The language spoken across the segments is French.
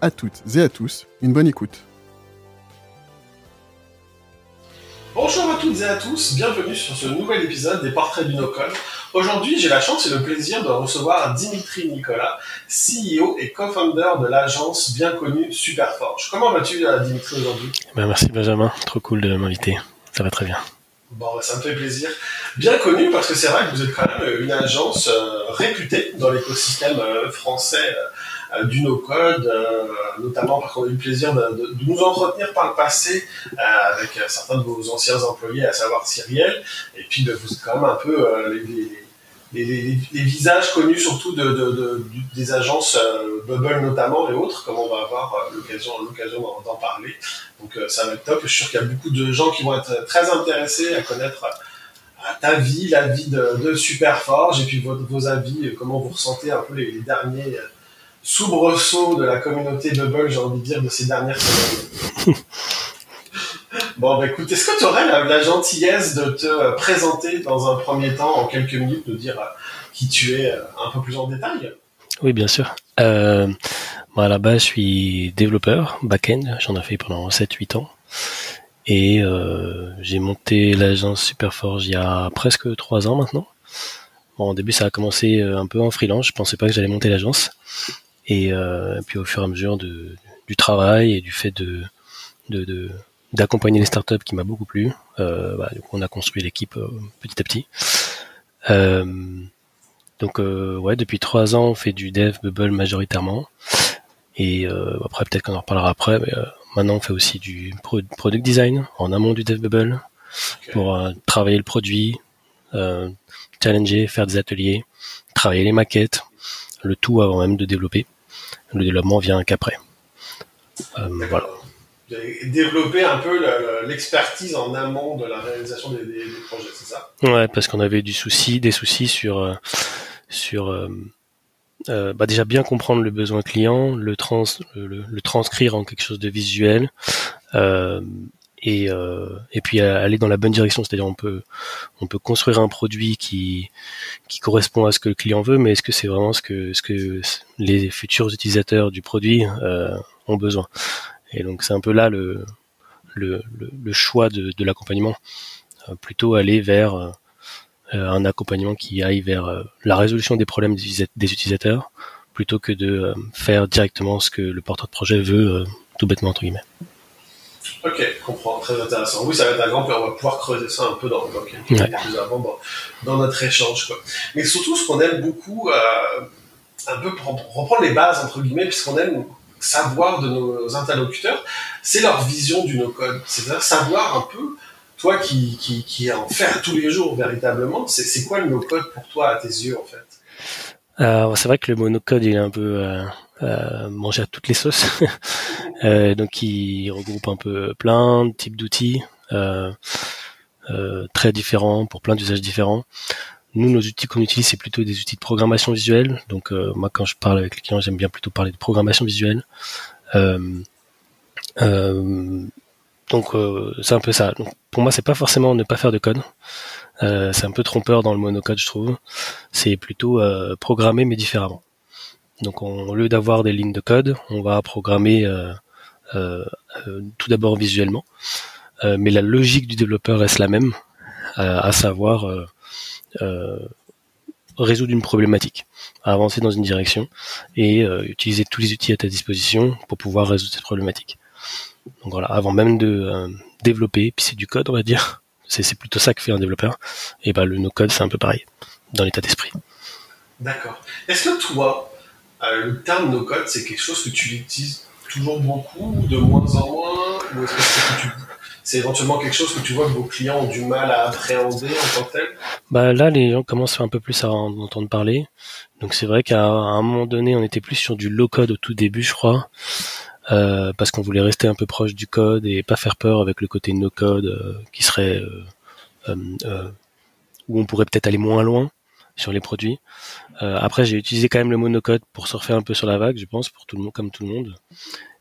à toutes et à tous une bonne écoute. Bonjour à toutes et à tous, bienvenue sur ce nouvel épisode des Portraits du No-Code. Aujourd'hui, j'ai la chance et le plaisir de recevoir Dimitri Nicolas, CEO et co-founder de l'agence bien connue Superforge. Comment vas-tu, euh, Dimitri, aujourd'hui? Ben, merci Benjamin, trop cool de m'inviter. Ça va très bien. Bon, bah, ça me fait plaisir. Bien connu parce que c'est vrai que vous êtes quand même une agence euh, réputée dans l'écosystème euh, français euh, du no-code, euh, notamment parce qu'on a eu le plaisir de, de- de nous entretenir par le passé euh, avec euh, certains de vos anciens employés, à savoir Cyriel, et puis ben, vous quand même un peu euh, les, visages connus surtout de, de- de- des agences euh, Bubble notamment et autres, comme on va avoir euh, l'occasion l'occasion d'en parler. Donc euh, ça va être top. Je suis sûr qu'il y a beaucoup de gens qui vont être très intéressés à connaître euh, ta vie, la vie de, de Superforge, et puis vos, vos avis, euh, comment vous ressentez un peu les derniers soubresauts de la communauté Bubble, j'ai envie de dire, de ces dernières semaines. bon, bah écoute, est-ce que tu aurais la, la gentillesse de te présenter dans un premier temps, en quelques minutes, nous dire euh, qui tu es euh, un peu plus en détail? Oui, bien sûr. Euh, moi, à la base, je suis développeur back-end. J'en ai fait pendant 7-8 ans. Et euh, j'ai monté l'agence Superforge il y a presque 3 ans maintenant. Bon, au début, ça a commencé un peu en freelance. Je pensais pas que j'allais monter l'agence. Et, euh, puis, au fur et à mesure de, du travail et du fait de de- de- d'accompagner les startups qui m'a beaucoup plu, euh, bah, du coup, on a construit l'équipe euh, petit à petit. Euh, Donc euh, ouais, depuis trois ans, on fait du dev Bubble majoritairement. Et euh, après, peut-être qu'on en reparlera après, mais euh, maintenant on fait aussi du pro- product design en amont du dev Bubble pour travailler le produit, euh, challenger, faire des ateliers, travailler les maquettes, le tout avant même de développer. Le développement vient qu'après. Euh, voilà. Développé un peu le- le- l'expertise en amont de la réalisation des, des- des projets, c'est ça? Ouais, parce qu'on avait du souci, des soucis sur euh, sur euh, bah déjà bien comprendre le besoin client, le trans le, le- le transcrire en quelque chose de visuel euh, et euh, et puis euh, aller dans la bonne direction, c'est-à-dire on peut on peut construire un produit qui qui correspond à ce que le client veut, mais est-ce que c'est vraiment ce que ce que les futurs utilisateurs du produit euh, ont besoin? Et donc c'est un peu là le le, le, choix de, de l'accompagnement. Euh, plutôt aller vers euh, un accompagnement qui aille vers la résolution des problèmes des, des utilisateurs plutôt que de faire directement ce que le porteur de projet veut tout bêtement entre guillemets. Ok, je comprends, très intéressant. Oui, ça va être un grand peu, on va pouvoir creuser ça un peu dans, dans quelques Ouais. minutes plus avant dans, dans notre échange. Quoi. Mais surtout, ce qu'on aime beaucoup, euh, un peu pour, pour reprendre les bases, entre guillemets, puisqu'on aime savoir de nos interlocuteurs, c'est leur vision du no-code. C'est-à-dire savoir un peu, toi qui, qui, qui en fais tous les jours véritablement, c'est quoi le no-code pour toi à tes yeux, en fait? Euh, c'est vrai que le monocode il est un peu euh, euh, mangé à toutes les sauces, Euh, donc il regroupe un peu plein de types d'outils euh, euh, très différents pour plein d'usages différents. Nous, nos outils qu'on utilise, c'est plutôt des outils de programmation visuelle. Donc, moi, quand je parle avec les clients, j'aime bien plutôt parler de programmation visuelle. Donc, c'est un peu ça. Donc, pour moi, c'est pas forcément ne pas faire de code. C'est un peu trompeur dans le monocode, je trouve. C'est plutôt programmer mais différemment. Donc, on- au lieu d'avoir des lignes de code, on va programmer euh, euh, euh, tout d'abord visuellement, mais la logique du développeur reste la même, à savoir résoudre une problématique, avancer dans une direction et utiliser tous les outils à ta disposition pour pouvoir résoudre cette problématique. Donc voilà, avant même de développer, puis c'est du code, on va dire. C'est plutôt ça que fait un développeur. Et ben le no-code, c'est un peu pareil dans l'état d'esprit. D'accord. Est-ce que toi, le terme no-code, c'est quelque chose que tu utilises toujours beaucoup, de moins en moins Ou est-ce que c'est c'est éventuellement quelque chose que tu vois que vos clients ont du mal à appréhender en tant que tel? Bah là, les gens commencent un peu plus à en entendre parler. Donc c'est vrai qu'à un moment donné, on était plus sur du low code au tout début, je crois. parce qu'on voulait rester un peu proche du code et pas faire peur avec le côté no code qui serait où on pourrait peut-être aller moins loin sur les produits. après, j'ai utilisé quand même le monocode pour surfer un peu sur la vague, je pense, pour tout le monde, comme tout le monde.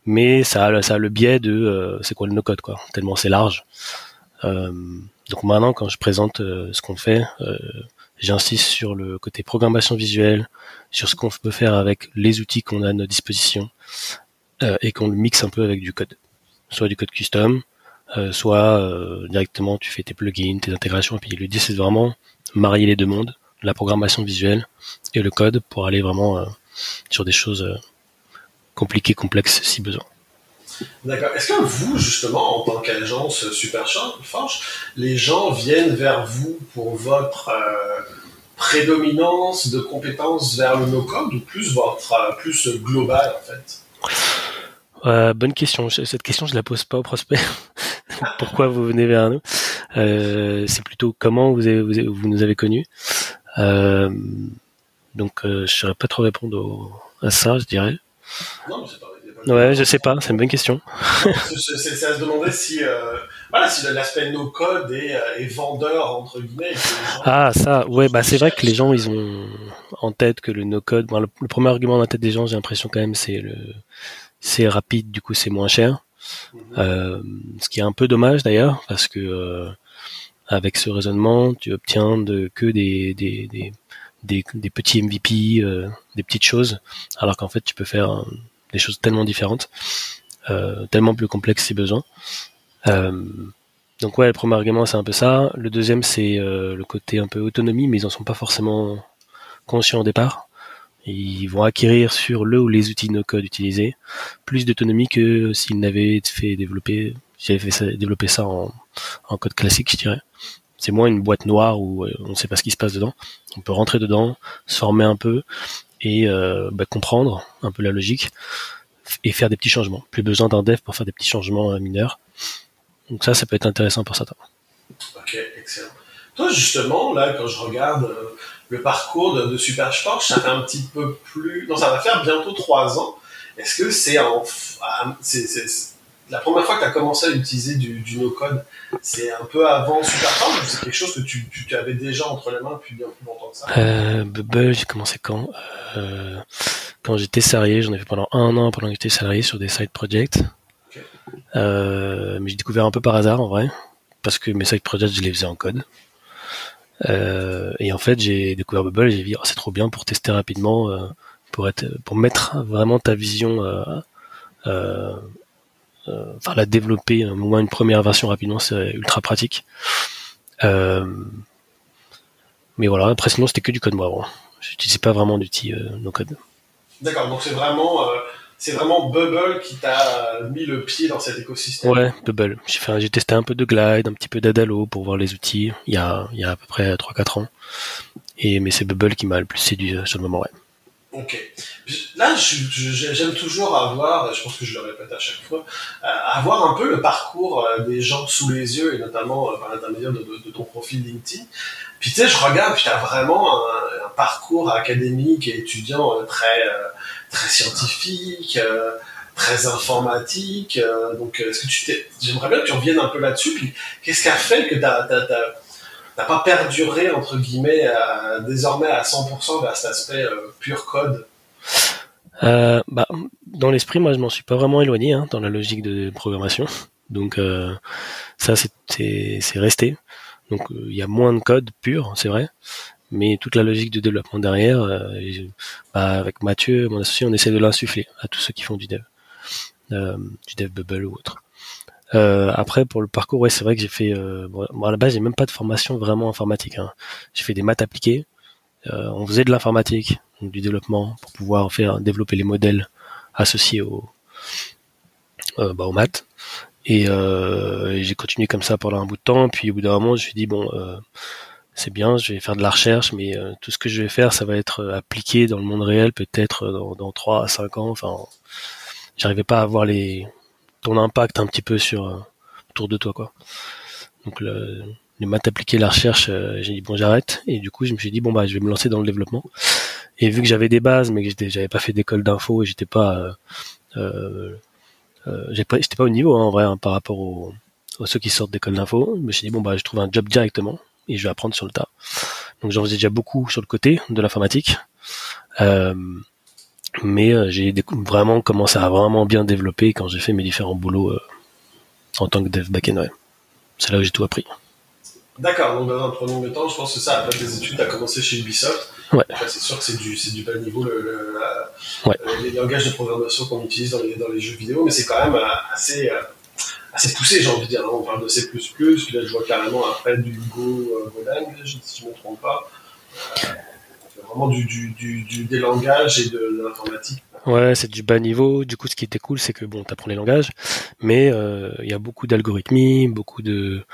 Mais ça a, ça le biais de c'est quoi le no-code, quoi. Tellement c'est large. donc maintenant, quand je présente ce qu'on fait, J'insiste sur le côté programmation visuelle, sur ce qu'on peut faire avec les outils qu'on a à notre disposition euh, et qu'on le mixe un peu avec du code. Soit du code custom, euh, soit euh, directement tu fais tes plugins, tes intégrations. Et puis l'idée c'est de vraiment marier les deux mondes, la programmation visuelle et le code pour aller vraiment sur des choses compliquées, complexes si besoin. D'accord. Est-ce que vous, justement, en tant qu'agence Superforge, les gens viennent vers vous pour votre euh, prédominance de compétences vers le no-code ou plus votre euh, plus global en fait? Euh, Bonne question. Cette question, je la pose pas aux prospects. Pourquoi vous venez vers nous? C'est plutôt comment vous, vous, nous avez connus. Donc, je ne saurais pas trop répondre à ça, je dirais. Non, mais c'est pas Ouais, je sais pas, c'est une bonne question. c'est à se demander si, euh, voilà, si l'aspect no code est, euh, vendeur entre guillemets. ah ça, ouais, bah c'est vrai que les gens ils ont en tête que le no code. le, premier argument dans la tête des gens, j'ai l'impression quand même, c'est le, c'est rapide, du coup c'est moins cher. Mhm. euh, ce qui est un peu dommage d'ailleurs, parce que euh, avec ce raisonnement, tu obtiens que des des, des, des, petits MVP, euh, des petites choses, alors qu'en fait tu peux faire des choses tellement différentes, euh, tellement plus complexes si besoin. Euh, donc ouais, le premier argument c'est un peu ça. Le deuxième c'est euh, le côté un peu autonomie, mais ils en sont pas forcément conscients au départ. Ils vont acquérir sur le ou les outils no code utilisés plus d'autonomie que s'ils n'avaient fait développer, avaient fait développer ça en, code classique, je dirais. C'est moins une boîte noire où on ne sait pas ce qui se passe dedans. On peut rentrer dedans, se former un peu, et euh, bah, comprendre un peu la logique et faire des petits changements. Plus besoin d'un dev pour faire des petits changements euh, mineurs. Donc ça, ça peut être intéressant pour certains. Ok, excellent. Toi, justement, là, quand je regarde euh, le parcours de, de ça fait un petit peu plus... Non, ça va faire bientôt trois ans. Est-ce que c'est c'est, la première fois que tu as commencé à utiliser du, no-code, c'est un peu avant SuperForge ou c'est quelque chose que tu, avais déjà entre les mains depuis bien plus longtemps que ça? Euh, Bubble, j'ai commencé quand? Euh, Quand j'étais salarié, j'en ai fait pendant un an pendant que j'étais salarié sur des side projects. Euh, mais j'ai découvert un peu par hasard en vrai, parce que mes side projects, je les faisais en code. Et en fait, j'ai découvert Bubble et j'ai dit, oh, c'est trop bien pour tester rapidement, pour, être, pour mettre vraiment ta vision euh, enfin la développer au moins une première version rapidement c'est ultra pratique euh, mais voilà après sinon c'était que du code moi j'utilisais pas vraiment d'outils euh, no code d'accord donc c'est vraiment c'est vraiment Bubble qui t'a mis le pied dans cet écosystème. Ouais, Bubble. J'ai fait, j'ai testé un peu de Glide, un petit peu d'Adalo pour voir les outils. Il y a, il y a à peu près 3-4 ans. Et mais c'est Bubble qui m'a le plus séduit sur le moment, ouais. Ok. Là, j'aime toujours avoir, je pense que je le répète à chaque fois, euh, avoir un peu le parcours euh, des gens sous les yeux, et notamment euh, par l'intermédiaire de, ton profil LinkedIn. Puis tu sais, je regarde, puis tu as vraiment un, parcours académique et étudiant très, très scientifique, très informatique. donc, est-ce que tu. J'aimerais bien que tu reviennes un peu là-dessus. Puis, qu'est-ce qui a fait que tu as n'a pas perduré entre guillemets désormais à 100% vers cet aspect euh, pur code? Euh, bah, dans l'esprit, moi, je m'en suis pas vraiment éloigné hein, dans la logique de programmation. Donc euh, ça, c'est resté. Donc il y a moins de code pur, c'est vrai, mais toute la logique de développement derrière, bah, avec Mathieu, mon associé, on essaie de l'insuffler à tous ceux qui font du dev, du dev bubble ou autre. Euh, après, pour le parcours, ouais, c'est vrai que j'ai fait. Euh, bon, à la base, j'ai même pas de formation vraiment informatique. Hein. J'ai fait des maths appliquées. Euh, on faisait de l'informatique, du développement, pour pouvoir faire développer les modèles associés au, euh, bah, aux maths. Et, et j'ai continué comme ça pendant un bout de temps. Puis au bout d'un moment, je me suis dit bon, c'est bien, je vais faire de la recherche, mais tout ce que je vais faire, ça va être appliqué dans le monde réel, peut-être dans, dans 3 à 5 ans. Enfin, j'arrivais pas à voir les ton impact un petit peu sur euh, autour de toi quoi. Donc le, les maths appliquées, la recherche, euh, j'ai dit bon j'arrête et du coup je me suis dit bon bah je vais me lancer dans le développement. Et vu que j'avais des bases mais que j'avais pas fait d'école d'info et j'étais pas euh, euh, j'étais pas au niveau hein, en vrai hein, par rapport aux, ceux qui sortent d'école d'info. Je me suis dit bon bah je trouve un job directement et je vais apprendre sur le tas. Donc j'en faisais déjà beaucoup sur le côté de l'informatique. Euh, mais euh, j'ai vraiment commencé à vraiment bien développer quand j'ai fait mes différents boulots euh, en tant que dev backend. Ouais. C'est là où j'ai tout appris. D'accord, donc dans un premier temps, je pense que ça, après tes études, tu as commencé chez Ubisoft. Ouais. c'est sûr que c'est du, du bas niveau, le, ouais. les langages de programmation qu'on utilise dans les, dans les jeux vidéo, mais c'est quand même assez, assez poussé, j'ai envie de dire. On parle de C++, puis là je vois carrément après du Go, Golang, si je ne me trompe pas vraiment du, du, du, des langages et de, l'informatique. Ouais, c'est du bas niveau. Du coup, ce qui était cool, c'est que bon, t'apprends les langages, mais euh, il y a beaucoup d'algorithmie, beaucoup de,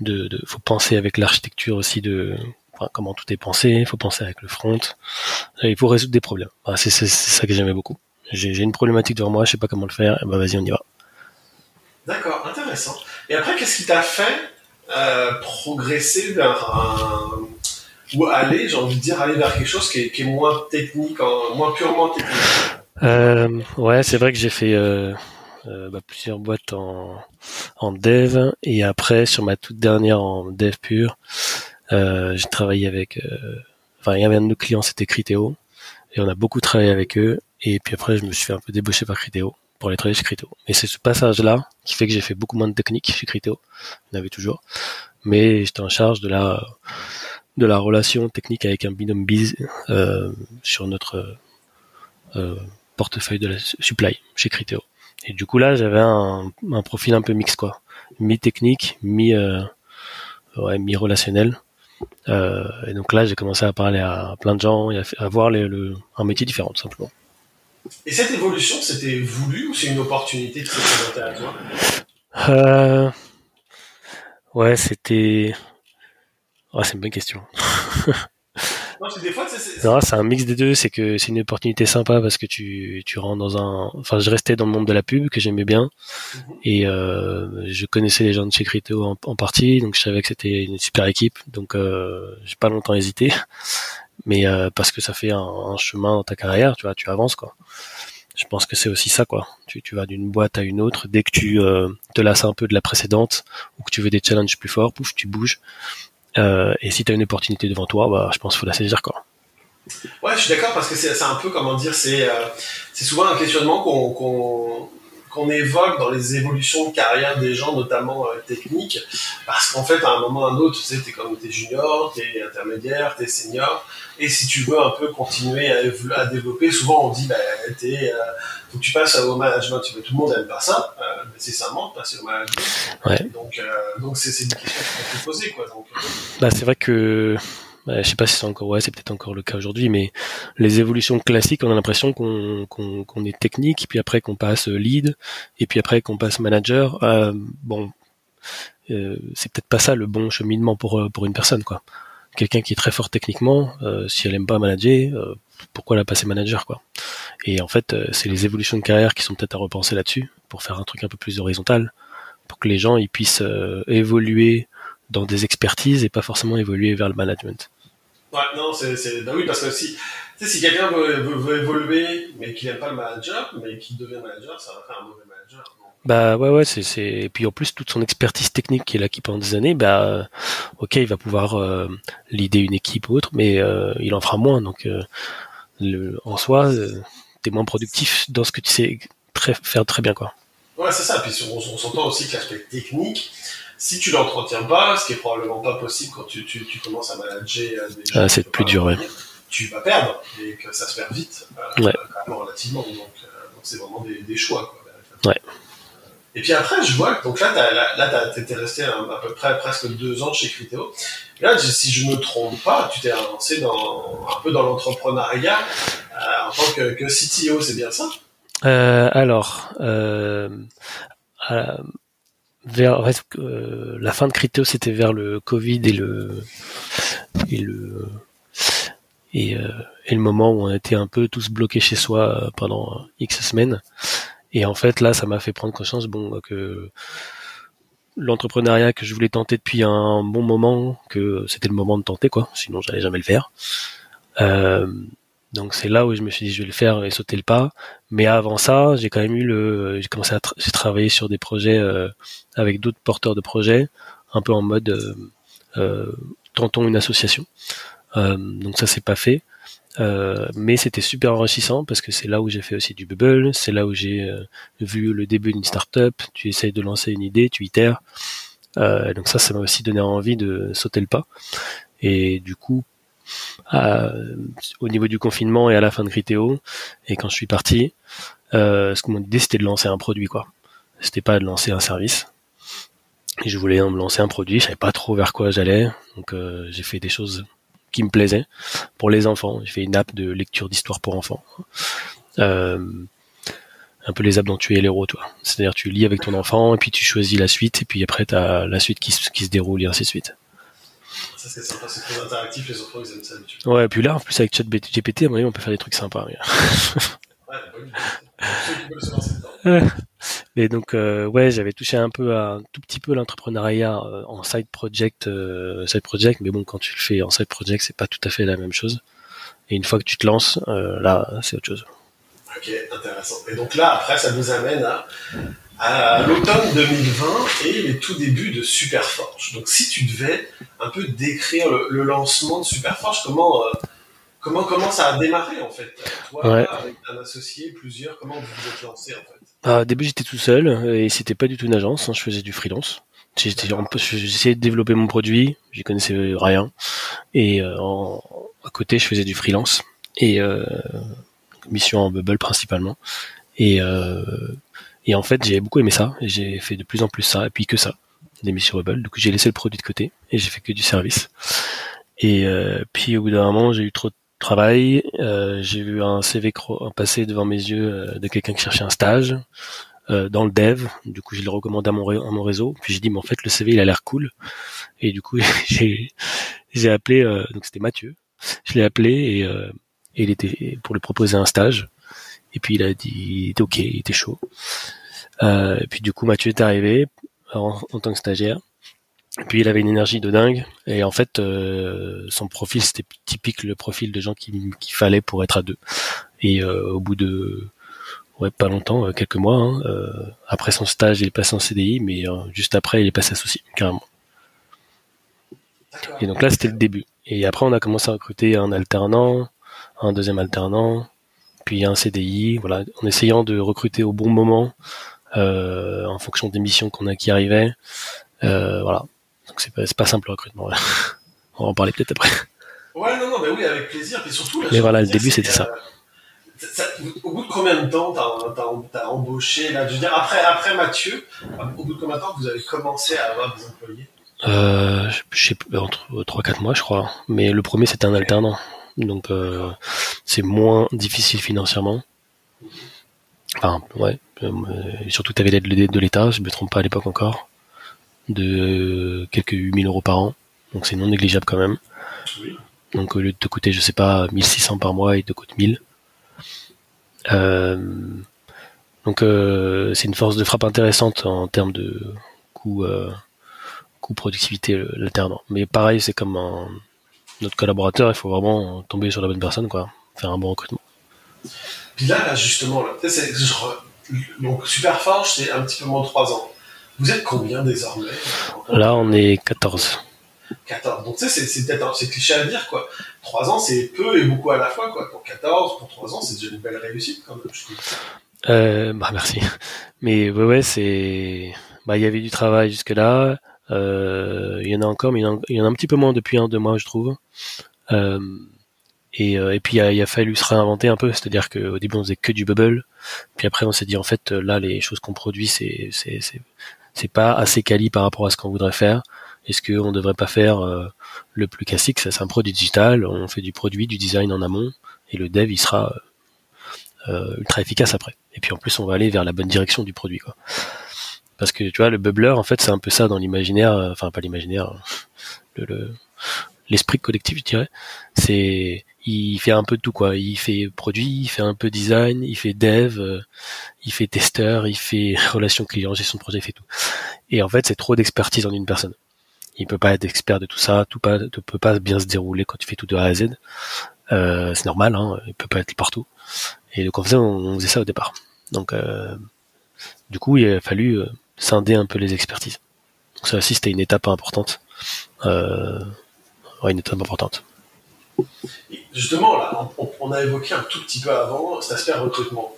de, de, faut penser avec l'architecture aussi de enfin, comment tout est pensé. Il faut penser avec le front. il faut résoudre des problèmes. c'est, c'est, ça que j'aimais beaucoup. J'ai, une problématique devant moi, je sais pas comment le faire. Bah vas-y, on y va. D'accord, intéressant. Et après, qu'est-ce qui t'a fait euh, progresser vers un ou aller, j'ai envie de dire, aller vers quelque chose qui est, qui est moins technique, moins purement technique euh, Ouais, c'est vrai que j'ai fait euh, euh, bah, plusieurs boîtes en, en dev et après sur ma toute dernière en dev pur, euh, j'ai travaillé avec, euh, enfin il y avait un de nos clients, c'était Criteo et on a beaucoup travaillé avec eux et puis après je me suis fait un peu débaucher par Criteo pour aller travailler chez Criteo. Et c'est ce passage-là qui fait que j'ai fait beaucoup moins de technique chez Criteo. Il en avait toujours. Mais j'étais en charge de la de la relation technique avec un binôme biz euh, sur notre euh, portefeuille de la supply chez Criteo. Et du coup là, j'avais un, profil un peu mix quoi, mi technique, mi euh, ouais, mi relationnel. et donc là, j'ai commencé à parler à plein de gens et à, à voir le, un métier différent tout simplement. Et cette évolution, c'était voulu ou c'est une opportunité qui s'est présentée à toi? Euh, Ouais, c'était ah, c'est une bonne question. c'est un mix des deux. C'est que c'est une opportunité sympa parce que tu, tu rentres dans un. Enfin, je restais dans le monde de la pub que j'aimais bien mhm. et euh, je connaissais les gens de chez Criteo en, partie, donc je savais que c'était une super équipe. Donc, euh, j'ai pas longtemps hésité, mais euh, parce que ça fait un, chemin dans ta carrière, tu vois, tu avances quoi. Je pense que c'est aussi ça quoi. Tu, tu vas d'une boîte à une autre. Dès que tu te lasses un peu de la précédente ou que tu veux des challenges plus forts, pouf, tu bouges. Euh, et si tu as une opportunité devant toi, bah, je pense qu'il faut la saisir. Quoi. Ouais, je suis d'accord parce que c'est un peu, comment dire, c'est euh, souvent un questionnement qu'on qu'on évoque dans les évolutions de carrière des gens, notamment euh, techniques, parce qu'en fait, à un moment ou à un autre, tu sais, t'es comme t'es junior, t'es intermédiaire, t'es senior, et si tu veux un peu continuer à, à développer, souvent on dit, bah, t'es, euh, faut que tu passes au management. Tout le monde n'aime pas ça, euh, nécessairement, passer au management. Ouais. Donc, euh, donc c'est, une question qu'on peut poser, quoi. Donc, euh. bah, c'est vrai que bah, je sais pas si c'est encore ouais c'est peut-être encore le cas aujourd'hui mais les évolutions classiques on a l'impression qu'on est technique puis après qu'on passe lead et puis après qu'on passe manager. Euh, bon euh, c'est peut-être pas ça le bon cheminement pour pour une personne quoi. Quelqu'un qui est très fort techniquement euh, si elle aime pas manager euh, pourquoi la passer manager quoi? Et en fait c'est les évolutions de carrière qui sont peut-être à repenser là-dessus pour faire un truc un peu plus horizontal pour que les gens ils puissent évoluer dans des expertises et pas forcément évoluer vers le management. Ouais, non, c'est, bah oui, parce que si, si quelqu'un veut, veut, évoluer, mais qu'il n'aime pas le manager, mais qu'il devient manager, ça va faire un mauvais manager. Bah ouais, ouais, c'est, c'est, et puis en plus, toute son expertise technique qu'il a acquis pendant des années, bah, ok, il va pouvoir euh, leader une équipe ou autre, mais euh, il en fera moins, donc, euh, le, en soi, euh, t'es moins productif dans ce que tu sais très, faire très bien, quoi. Ouais, c'est ça, puis on, on s'entend aussi que l'aspect technique, si tu l'entretiens pas, ce qui est probablement pas possible quand tu, tu, tu commences à manager euh, des ah, c'est plus dur, tu vas perdre et que ça se perd vite, euh, ouais. relativement. Donc, euh, donc c'est vraiment des, des choix. Quoi, ouais. Et puis après, je vois que donc là, t'as, là, t'étais resté à, à, peu près presque deux ans chez Criteo. Là, si je me trompe pas, tu t'es avancé dans un peu dans l'entrepreneuriat euh, en tant que, que CTO, c'est bien ça? Euh, Alors, euh, vers euh, la fin de Criteo, c'était vers le Covid et le et le et, euh, et, le moment où on était un peu tous bloqués chez soi euh, pendant X semaines. Et en fait, là, ça m'a fait prendre conscience, bon, que l'entrepreneuriat que je voulais tenter depuis un bon moment, que c'était le moment de tenter, quoi. Sinon, j'allais jamais le faire. Euh, donc c'est là où je me suis dit je vais le faire et sauter le pas. Mais avant ça, j'ai quand même eu le, j'ai commencé à j'ai travaillé sur des projets euh, avec d'autres porteurs de projets, un peu en mode euh, euh tentons une association. Donc ça c'est pas fait. mais c'était super enrichissant parce que c'est là où j'ai fait aussi du bubble, c'est là où j'ai vu le début d'une startup. Tu essayes de lancer une idée, tu itères. donc ça, ça m'a aussi donné envie de sauter le pas. Et du coup, au niveau du confinement et à la fin de Critéo. Et quand je suis parti, euh, ce que mon idée c'était de lancer un produit quoi. C'était pas de lancer un service. Et je voulais me lancer un produit, je savais pas trop vers quoi j'allais, donc euh, j'ai fait des choses qui me plaisaient pour les enfants. J'ai fait une app de lecture d'histoire pour enfants. Euh, un peu les apps dont tu es l'héros, toi. C'est-à-dire tu lis avec ton enfant et puis tu choisis la suite et puis après tu as la suite qui se déroule et ainsi de suite. Ça, c'est sympa, c'est très interactif, les enfants, ils aiment ça Ouais, et puis là, en plus, avec ChatGPT, à mon avis, on peut faire des trucs sympas. Mais... ouais, bonne Mais donc, euh, ouais, j'avais touché un peu à, un tout petit peu l'entrepreneuriat euh, en side project, euh, side project, mais bon, quand tu le fais en side project, c'est pas tout à fait la même chose. Et une fois que tu te lances, là, c'est autre chose. Ok, intéressant. Et donc là, après, ça nous amène à à l'automne 2020 et les tout débuts de Superforge. Donc si tu devais un peu décrire le, lancement de Superforge, comment, euh, comment, comment ça a démarré en fait? Toi, avec un associé, plusieurs, comment vous vous êtes lancé en fait? Ah, Au début j'étais tout seul et c'était pas du tout une agence, hein, je faisais du freelance. J'essayais de développer mon produit, j'y connaissais rien. Et euh, à côté je faisais du freelance et euh, mission en bubble principalement. Et euh, et en fait, j'ai beaucoup aimé ça. Et j'ai fait de plus en plus ça, et puis que ça, des missions Rebel. Coup, j'ai laissé le produit de côté et j'ai fait que du service. Et euh, puis au bout d'un moment, j'ai eu trop de travail. Euh, j'ai vu un CV passer devant mes yeux euh, de quelqu'un qui cherchait un stage dans le dev. Du coup, je l'ai recommandé à mon, réseau. Puis j'ai dit, mais en fait, le CV, il a l'air cool. Et du coup, j'ai j'ai appelé. donc c'était Mathieu. Je l'ai appelé et, et il était pour lui proposer un stage. Et puis il a dit, il était ok, il était chaud. Euh, et puis du coup, Mathieu est arrivé en, tant que stagiaire. Et puis il avait une énergie de dingue. Et en fait, euh, son profil, c'était typique le profil de gens qu'il fallait pour être à deux. Et euh, au bout de ouais pas longtemps, quelques mois, hein, après son stage, il est passé en CDI, mais juste après, il est passé associé, carrément. Et donc là, c'était le début. Et après, on a commencé à recruter un alternant, un deuxième alternant, puis un CDI, voilà, en essayant de recruter au bon moment, euh, en fonction des missions qu'on a qui arrivaient. Euh, voilà. Donc c'est pas, pas simple le recrutement. On va en parler peut-être après. Ouais, non, non, mais oui, avec plaisir. Et surtout, mais voilà, le début c'était ça. ça. Au bout de combien de temps t'as as, embauché là Je veux dire, après, après Mathieu, au bout de combien de temps vous avez commencé à avoir des employés? Euh, je sais entre 3-4 mois je crois. Mais le premier c'était un alternant. Donc euh, c'est moins difficile financièrement. Enfin, ouais. Euh, surtout, tu avais l'aide de l'État, je ne me trompe pas à l'époque encore, de quelques 8000 euros par an. Donc c'est non négligeable quand même. Donc au lieu de te coûter, je sais pas, 1600 par mois, il te coûte 1000. Euh, donc euh, c'est une force de frappe intéressante en termes de coût, euh, coût productivité l'alternant. Mais pareil, c'est comme un, notre collaborateur, il faut vraiment tomber sur la bonne personne, quoi, faire un bon recrutement. Puis là, justement, là, c'est, donc Superforge, c'est un petit peu moins de 3 ans. Vous êtes combien désormais Là, on est 14. 14. Donc, tu sais, c'est, peut-être c'est cliché à dire, quoi. 3 ans, c'est peu et beaucoup à la fois, quoi. Pour 14, pour 3 ans, c'est déjà une belle réussite, quand même, je trouve. Euh, bah, merci. Mais ouais, ouais, c'est. Bah, il y avait du travail jusque-là. Euh, il y en a encore, mais il y en a un petit peu moins depuis un, deux mois, je trouve. Euh, et, euh, et puis il a, a, fallu se réinventer un peu, c'est-à-dire qu'au début on faisait que du bubble, puis après on s'est dit en fait là les choses qu'on produit c'est c'est c'est pas assez quali par rapport à ce qu'on voudrait faire. Est-ce qu'on devrait pas faire le plus classique Ça c'est un produit digital, on fait du produit, du design en amont, et le dev il sera euh, ultra efficace après. Et puis en plus on va aller vers la bonne direction du produit quoi. Parce que tu vois, le bubbler, en fait, c'est un peu ça dans l'imaginaire, euh, enfin pas l'imaginaire, le, l'esprit collectif, je dirais. C'est, il fait un peu de tout quoi. Il fait produit, il fait un peu design, il fait dev, euh, il fait testeur, il fait relation client, gestion de projet, il fait tout. Et en fait, c'est trop d'expertise en une personne. Il peut pas être expert de tout ça, tout pas, ne peut pas bien se dérouler quand tu fais tout de A à Z. Euh, c'est normal, hein, il peut pas être partout. Et donc en fait, on, faisait ça au départ. Donc euh, du coup, il a fallu scinder un peu les expertises. Ça aussi, c'était une étape importante. Une étape importante. Justement, là, on, a évoqué un tout petit peu avant cet aspect recrutement.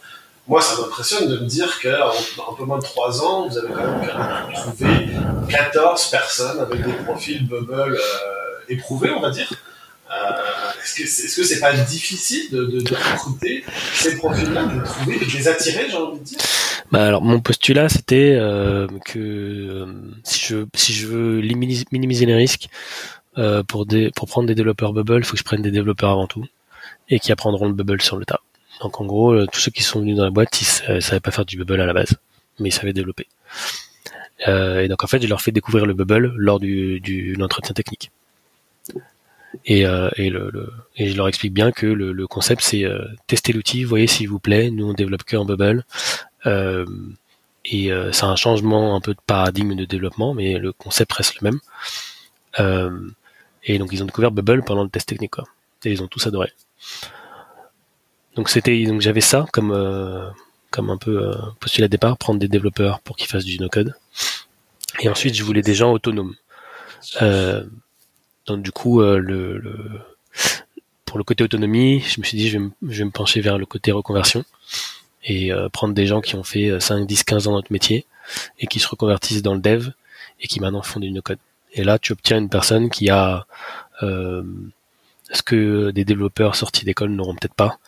Moi, ça m'impressionne de me dire qu'en un peu moins de 3 ans, vous avez quand même trouvé 14 personnes avec des profils bubble euh, éprouvés, on va dire. Euh, est-ce que c'est -ce c'est pas difficile de, recruter ces profils-là, de les trouver, de les attirer, j'ai envie de dire? Bah alors mon postulat c'était euh, que si je veux minimiser les risques euh, pour des pour prendre des développeurs bubble, il faut que je prenne des développeurs avant tout et qui apprendront le bubble sur le tas. Donc en gros, euh, tous ceux qui sont venus dans la boîte, ils, ne savaient pas faire du bubble à la base, mais ils savaient développer. Euh, et donc en fait, je leur fais découvrir le bubble lors du, du l'entretien technique. Et, euh, et, le, le, et je leur explique bien que le, le concept c'est euh, tester l'outil, voyez s'il vous plaît. Nous on développe que en bubble. Euh, et euh, c'est un changement un peu de paradigme de développement, mais le concept reste le même. Euh, et donc ils ont découvert Bubble pendant le test technique, quoi. Et ils ont tous adoré. Donc c'était, donc j'avais ça comme comme un peu postulat de départ, prendre des développeurs pour qu'ils fassent du no-code. Et ensuite, je voulais des gens autonomes. donc du coup, le, le, pour le côté autonomie, je me suis dit, je vais, me, pencher vers le côté reconversion et euh, prendre des gens qui ont fait 5, 10, 15 ans dans notre métier et qui se reconvertissent dans le dev et qui maintenant font du no-code. Et là, tu obtiens une personne qui a euh, ce que des développeurs sortis d'école n'auront peut-être pas.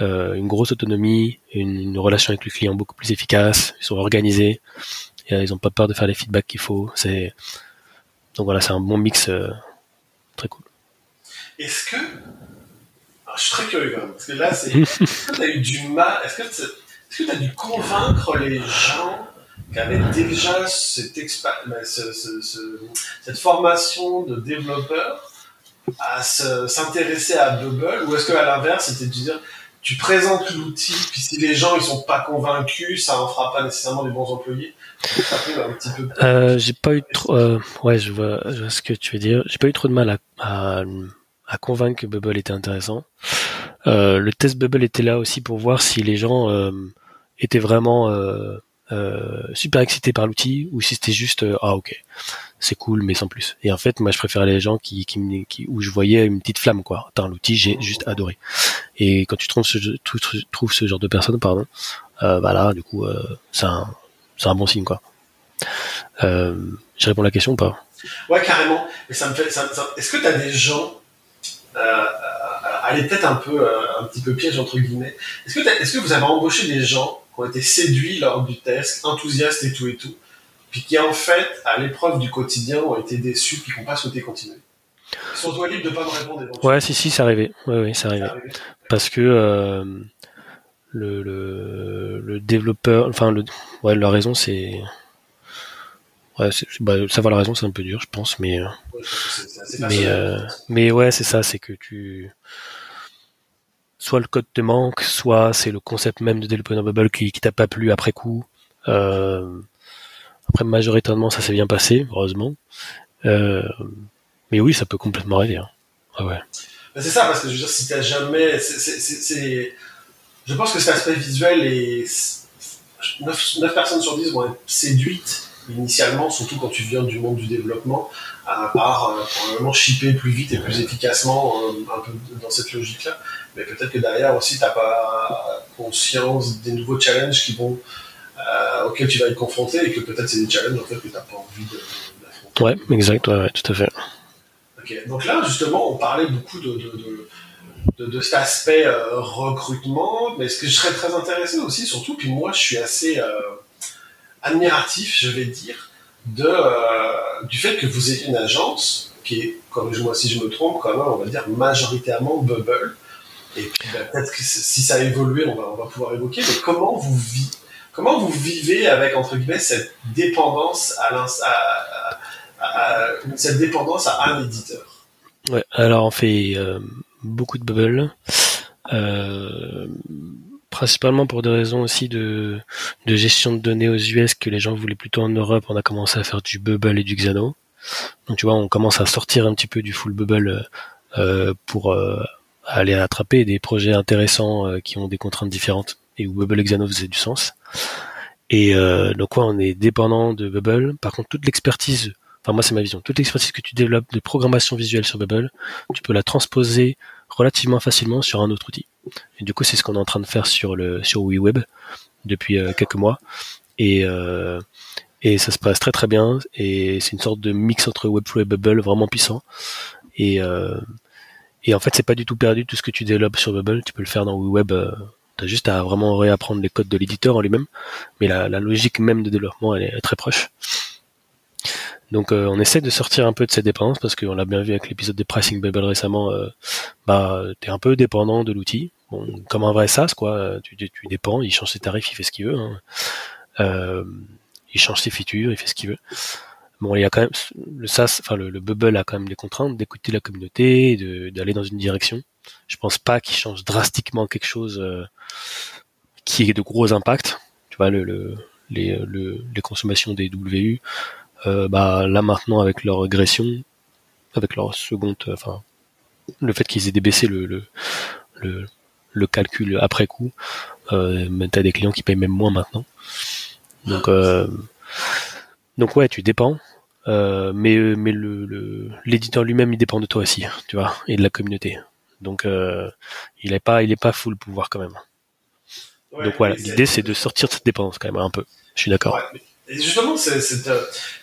Euh, une grosse autonomie, une, relation avec le client beaucoup plus efficace, ils sont organisés, et, ils n'ont pas peur de faire les feedbacks qu'il faut. C'est donc voilà, c'est un bon mix très cool. Est-ce que je suis très curieux quand même, parce que là, c'est. Est-ce que tu as eu du mal. Est-ce que tu as dû convaincre les gens qui avaient déjà cette, ben, cette formation de développeur à s'intéresser à Bubble Ou est-ce qu'à l'inverse, c'était de dire tu présentes l'outil, puis si les gens ils sont pas convaincus, ça en fera pas nécessairement des bons employés? Euh, j'ai pas eu trop. Euh, ouais, je vois, ce que tu veux dire. J'ai pas eu trop de mal à, convaincre que Bubble était intéressant. Euh, le test Bubble était là aussi pour voir si les gens étaient vraiment super excités par l'outil ou si c'était juste ah ok c'est cool mais sans plus. Et en fait moi je préférais les gens qui, où je voyais une petite flamme quoi. Attends l'outil j'ai juste adoré. Et quand tu trouves ce, genre de personnes pardon, euh, bah du coup c'est un c'est un bon signe quoi. Euh, je réponds à la question ou pas? Ouais, carrément. Est-ce que tu as des gens euh, elle est peut-être un peu euh, un petit peu piège entre guillemets. Est-ce que, est-ce que vous avez embauché des gens qui ont été séduits lors du test, enthousiastes et tout et tout, puis qui en fait à l'épreuve du quotidien ont été déçus puis qui n'ont pas souhaité continuer Ils sont toi libre de pas me répondre. Ouais, si si, c'est arrivé. Ouais, ouais, c'est arrivé. Parce que euh, le, le, le développeur, enfin le, ouais, la raison c'est Ouais, bah, savoir la raison, c'est un peu dur, je pense, mais euh, mais euh, mais ouais, c'est ça, c'est que tu soit le code te manque, soit c'est le concept même de développer Bubble qui, t'a pas plu après coup. Euh, après, majoritairement, ça s'est bien passé, heureusement. Euh, mais oui, ça peut complètement arriver. Hein. Ah ouais. c'est ça, parce que je veux dire, si t'as jamais, je pense que cet aspect visuel est 9, 9 personnes sur 10 vont être séduites initialement, surtout quand tu viens du monde du développement, à part euh, probablement shipper plus vite et plus efficacement euh, un peu dans cette logique-là. Mais peut-être que derrière aussi, tu n'as pas conscience des nouveaux challenges qui vont, euh, auxquels tu vas être confronté et que peut-être c'est des challenges en fait, que tu n'as pas envie d'affronter. Ouais, exact, ouais, tout à fait. Ok, donc là, justement, on parlait beaucoup de, de, de, de cet aspect euh, recrutement, mais ce que je serais très intéressé aussi, surtout, puis moi, je suis assez admiratif, je vais dire, de, euh, du fait que vous ayez une agence qui est, comme moi si je me trompe, quand même, on va dire majoritairement Bubble. Et puis ben, peut-être que si ça a évolué, on va, on va pouvoir évoquer, mais comment vous vivez Comment vous vivez avec entre guillemets cette dépendance à, à, cette dépendance à un éditeur? Ouais, alors on fait euh, beaucoup de bubble. Euh, principalement pour des raisons aussi de, gestion de données aux US que les gens voulaient plutôt en Europe. On a commencé à faire du Bubble et du Xano. Donc tu vois, on commence à sortir un petit peu du full Bubble euh, pour euh, aller attraper des projets intéressants euh, qui ont des contraintes différentes et où Bubble Exano faisait du sens. Et donc ouais, on est dépendant de Bubble. Par contre, toute l'expertise, enfin moi c'est ma vision, toute l'expertise que tu développes de programmation visuelle sur Bubble, tu peux la transposer relativement facilement sur un autre outil. Et du coup, c'est ce qu'on est en train de faire sur le sur WeWeb depuis euh, quelques mois. Et euh, et ça se passe très très bien. Et c'est une sorte de mix entre Webflow et Bubble vraiment puissant. Et euh, et en fait, c'est pas du tout perdu tout ce que tu développes sur Bubble. Tu peux le faire dans WeWeb. Euh, T'as juste à vraiment réapprendre les codes de l'éditeur en lui-même, mais la, logique même de développement elle est très proche. Donc euh, on essaie de sortir un peu de cette dépendance parce qu'on l'a bien vu avec l'épisode de Pricing Bubble récemment. Euh, bah t'es un peu dépendant de l'outil, bon comme un vrai SaaS quoi? Tu, tu, dépends, il change ses tarifs, il fait ce qu'il veut. Hein. Euh, il change ses features, il fait ce qu'il veut. Bon, il y a quand même le SaaS, enfin le, le Bubble a quand même des contraintes d'écouter la communauté, d'aller dans une direction. Je pense pas qu'il change drastiquement quelque chose euh, qui ait de gros impacts. Tu vois, le, le les, le, les consommations des WU, euh, bah là maintenant avec leur régression, avec leur seconde, enfin le fait qu'ils aient débaissé le, le, le, le calcul après coup, euh, t'as des clients qui payent même moins maintenant. Donc euh, donc ouais, tu dépends. Euh, mais mais le l'éditeur lui-même il dépend de toi aussi, tu vois, et de la communauté. Donc euh, il est pas il est pas full pouvoir quand même. Donc voilà, l'idée c'est de sortir de cette dépendance quand même un peu. Je suis d'accord. Ouais, et justement, cette,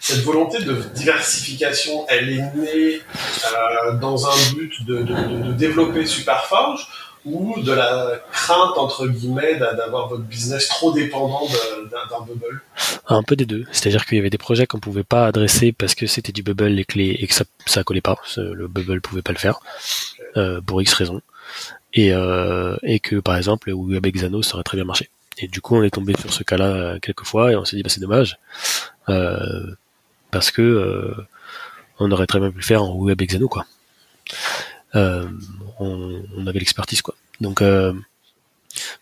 cette, volonté de diversification, elle est née euh, dans un but de, de, de développer Superforge ou de la crainte entre guillemets d'avoir votre business trop dépendant d'un bubble? Un peu des deux. C'est-à-dire qu'il y avait des projets qu'on pouvait pas adresser parce que c'était du bubble les clés et que ça ça collait pas. Le bubble pouvait pas le faire euh, pour X raisons. Et euh, et que par exemple Web Exano ça aurait très bien marché. Et du coup on est tombé sur ce cas-là euh, quelques fois et on s'est dit bah c'est dommage euh, parce que euh, on aurait très bien pu le faire en Web Exano quoi. Euh, on, avait l'expertise quoi. Donc euh,